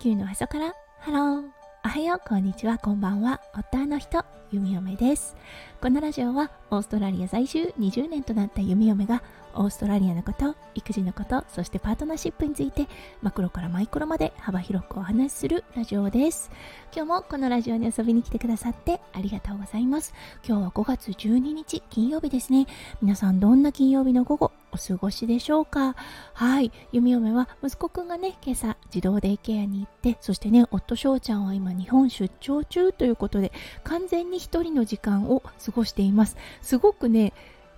球の上から。ハローおはよう。こんにちは。こんばんは。夫の人。弓嫁です。このラジオはオーストラリア在住。20年となった弓嫁がオーストラリアのこと育児のことそしてパートナーシップについてマクロからマイクロまで幅広くお話しするラジオです。今日もこのラジオに遊びに来てくださってありがとうございます。今日は5月12日金曜日ですね。皆さんどんな金曜日の午後お過ごしでしょうか？はい。弓嫁は息子くんがね今朝児童デイケアに行ってそしてね夫翔ちゃんは今日本出張中ということで完全に一人の時間を過ごしています。すごくね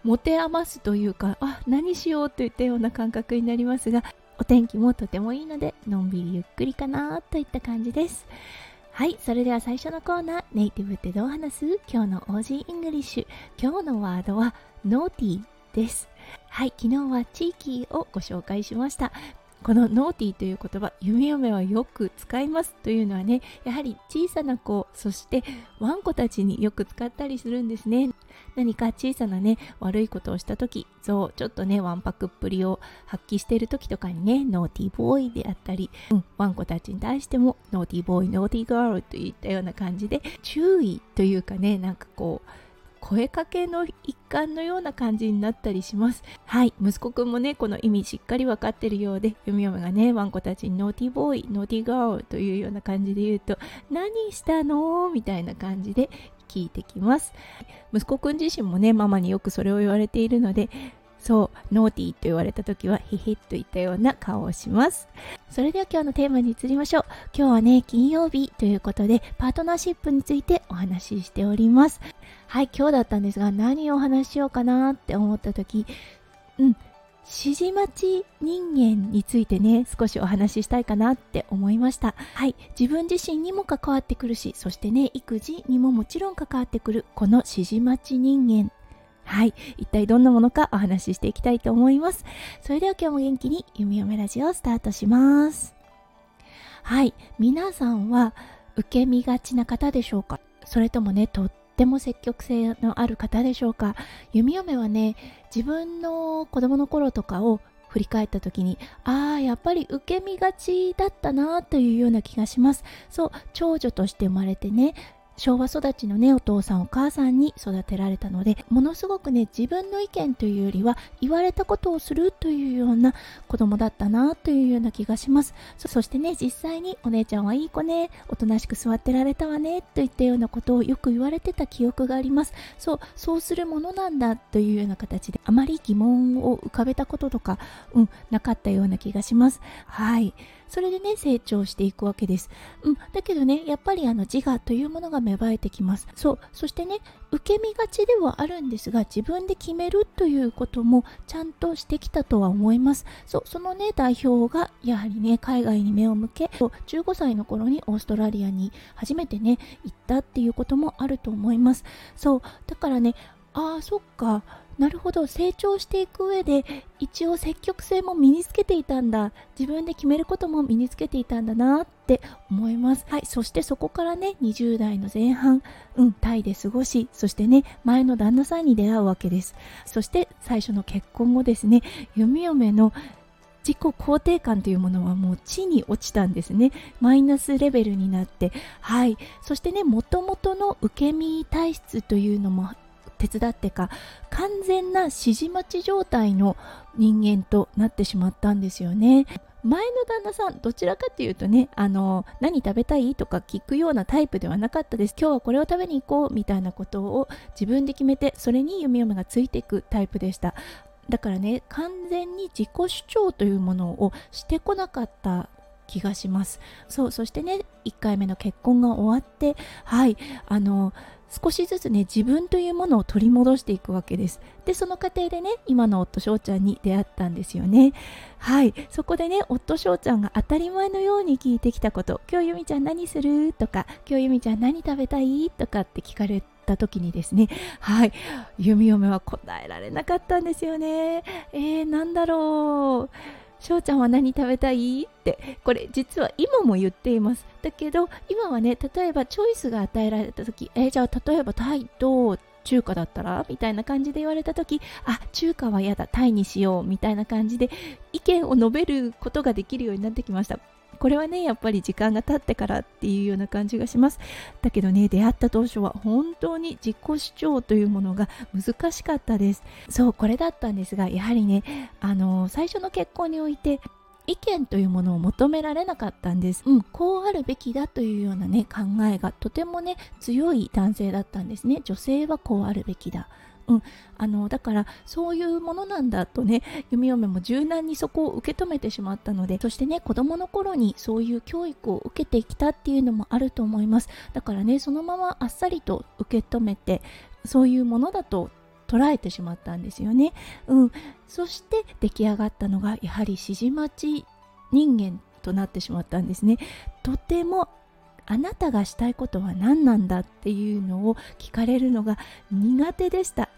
持て余すというかあ何しようといったような感覚になりますがお天気もとてもいいのでのんびりゆっくりかなといった感じです。はい。それでは最初のコーナーネイティブってどう話す？今日の Aussie English。今日のワードはノーティーです。はい昨日は地域をご紹介しました。このノーティーという言葉弓嫁はよく使いますというのはねやはり小さな子そしてワンコたちによく使ったりするんですね。何か小さなね悪いことをした時そうちょっとねわんぱくっぷりを発揮している時とかにねノーティーボーイであったり、うん、ワンコたちに対してもノーティーボーイノーティーガールといったような感じで注意というかねなんかこう声かけの一環のような感じになったりします。はい。息子くんもねこの意味しっかり分かってるようで読み読みがねワンコたちにノーティーボーイノーティーガールというような感じで言うと何したの？みたいな感じで聞いてきます。息子くん自身もねママによくそれを言われているのでそうノーティーと言われた時はヒヒッといったような顔をします。それでは今日のテーマに移りましょう。今日はね金曜日ということでパートナーシップについてお話ししておりますはい今日だったんですが何をお話ししようかなって思った時うん指示待ち人間についてね少しお話ししたいかなって思いましたはい自分自身にも関わってくるしそしてね育児にももちろん関わってくるこの指示待ち人間はい。一体どんなものかお話ししていきたいと思います。それでは今日も元気に弓嫁ラジオスタートします。はい。皆さんは受け身がちな方でしょうか？それともね、とっても積極性のある方でしょうか？弓嫁はね、自分の子供の頃とかを振り返った時にああやっぱり受け身がちだったなというような気がします。そう長女として生まれてね昭和育ちのねお父さんお母さんに育てられたのでものすごくね自分の意見というよりは言われたことをするというような子供だったなというような気がします。そしてね実際にお姉ちゃんはいい子ねおとなしく座ってられたわねといったようなことをよく言われてた記憶があります。そうそうするものなんだというような形であまり疑問を浮かべたこととかうんなかったような気がします。はい。それでね成長していくわけです、うん、だけどねやっぱりあの自我というものが芽生えてきます。そう。そしてね受け身がちではあるんですが自分で決めるということもちゃんとしてきたとは思います。そう。そのね代表がやはりね海外に目を向け15歳の頃にオーストラリアに初めてね行ったっていうこともあると思います。そう。だからねああそっか。なるほど。成長していく上で一応積極性も身につけていたんだ。自分で決めることも身につけていたんだなって思います。はい。そしてそこからね20代の前半うんタイで過ごしそしてね前の旦那さんに出会うわけです。そして最初の結婚後ですね弓嫁の自己肯定感というものはもう地に落ちたんですね。マイナスレベルになって。はい。そしてねもともとの受け身体質というのも手伝ってか完全な指示待ち状態の人間となってしまったんですよね。前の旦那さんどちらかというとねあの何食べたいとか聞くようなタイプではなかったです。今日はこれを食べに行こうみたいなことを自分で決めてそれに弓嫁がついていくタイプでした。だからね完全に自己主張というものをしてこなかった気がします。そうそしてね1回目の結婚が終わってはいあの少しずつね自分というものを取り戻していくわけです。でその過程でね今の夫翔ちゃんに出会ったんですよね。はい。そこでね夫翔ちゃんが当たり前のように聞いてきたこと「今日由美ちゃん何する?」とか「今日由美ちゃん何食べたい?」とかって聞かれた時にですねはい。弓嫁は答えられなかったんですよね。えー、なんだろう。翔ちゃんは何食べたい？ってこれ実は今も言っています。だけど今はね例えばチョイスが与えられた時えー、じゃあ例えばタイと中華だったら？みたいな感じで言われた時あ中華は嫌だタイにしようみたいな感じで意見を述べることができるようになってきました。これはねやっぱり時間が経ってからっていうような感じがします。だけどね出会った当初は本当に自己主張というものが難しかったです。そうこれだったんですがやはりねあの最初の結婚において意見というものを求められなかったんです。うん、こうあるべきだというようなね考えがとてもね強い男性だったんですね。女性はこうあるべきだ。うん、あのだからそういうものなんだとね弓嫁も柔軟にそこを受け止めてしまったのでそしてね子供の頃にそういう教育を受けてきたっていうのもあると思いますだからねそのままあっさりと受け止めてそういうものだと捉えてしまったんですよね。うん、そして出来上がったのがやはり指示待ち人間となってしまったんですね。とてもあなたがしたいことは何なんだっていうのを聞かれるのが苦手でした。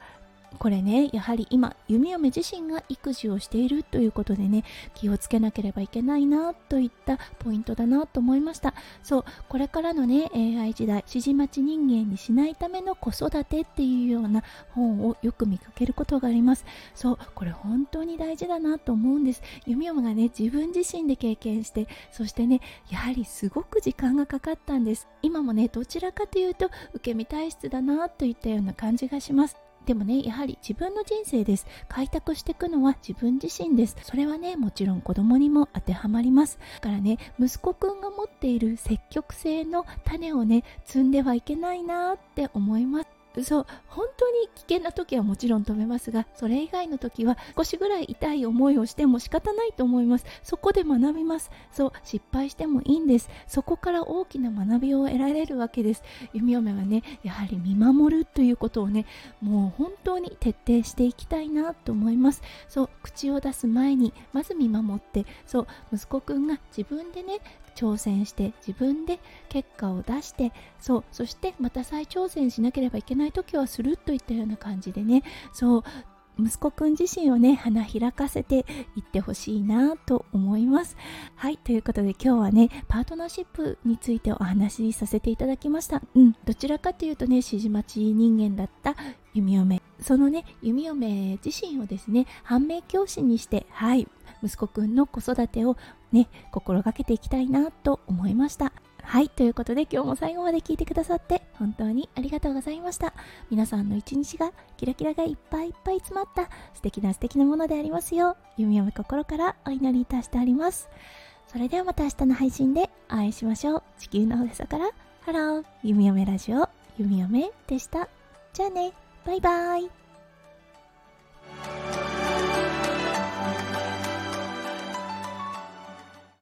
これねやはり今弓嫁自身が育児をしているということでね気をつけなければいけないなといったポイントだなと思いました。そうこれからのね AI 時代指示待ち人間にしないための子育てっていうような本をよく見かけることがあります。そうこれ本当に大事だなと思うんです。弓嫁がね自分自身で経験してそしてねやはりすごく時間がかかったんです。今もねどちらかというと受け身体質だなといったような感じがします。でもねやはり自分の人生です。開拓していくのは自分自身です。それはねもちろん子供にも当てはまります。だからね息子くんが持っている積極性の種をね摘んではいけないなって思います。そう本当に危険な時はもちろん止めますがそれ以外の時は少しぐらい痛い思いをしても仕方ないと思います。そこで学びます。そう失敗してもいいんです。そこから大きな学びを得られるわけです。弓嫁はねやはり見守るということをねもう本当に徹底していきたいなと思います。そう口を出す前にまず見守ってそう息子くんが自分でね挑戦して自分で結果を出してそうそしてまた再挑戦しなければいけないない時はするといったような感じでね。そう息子くん自身をね花開かせていってほしいなと思います。はいということで今日はねパートナーシップについてお話しさせていただきました。うんどちらかというとね指示待ち人間だった弓嫁。そのね弓嫁自身をですね反面教師にしてはい息子くんの子育てをね心がけていきたいなと思いました。はいということで今日も最後まで聞いてくださって本当にありがとうございました。皆さんの一日がキラキラがいっぱいいっぱい詰まった素敵な素敵なものでありますよう弓嫁心からお祈りいたしております。それではまた明日の配信でお会いしましょう。地球の上から。ハロー。弓嫁ラジオ。弓嫁でした。じゃあね。バイバイ。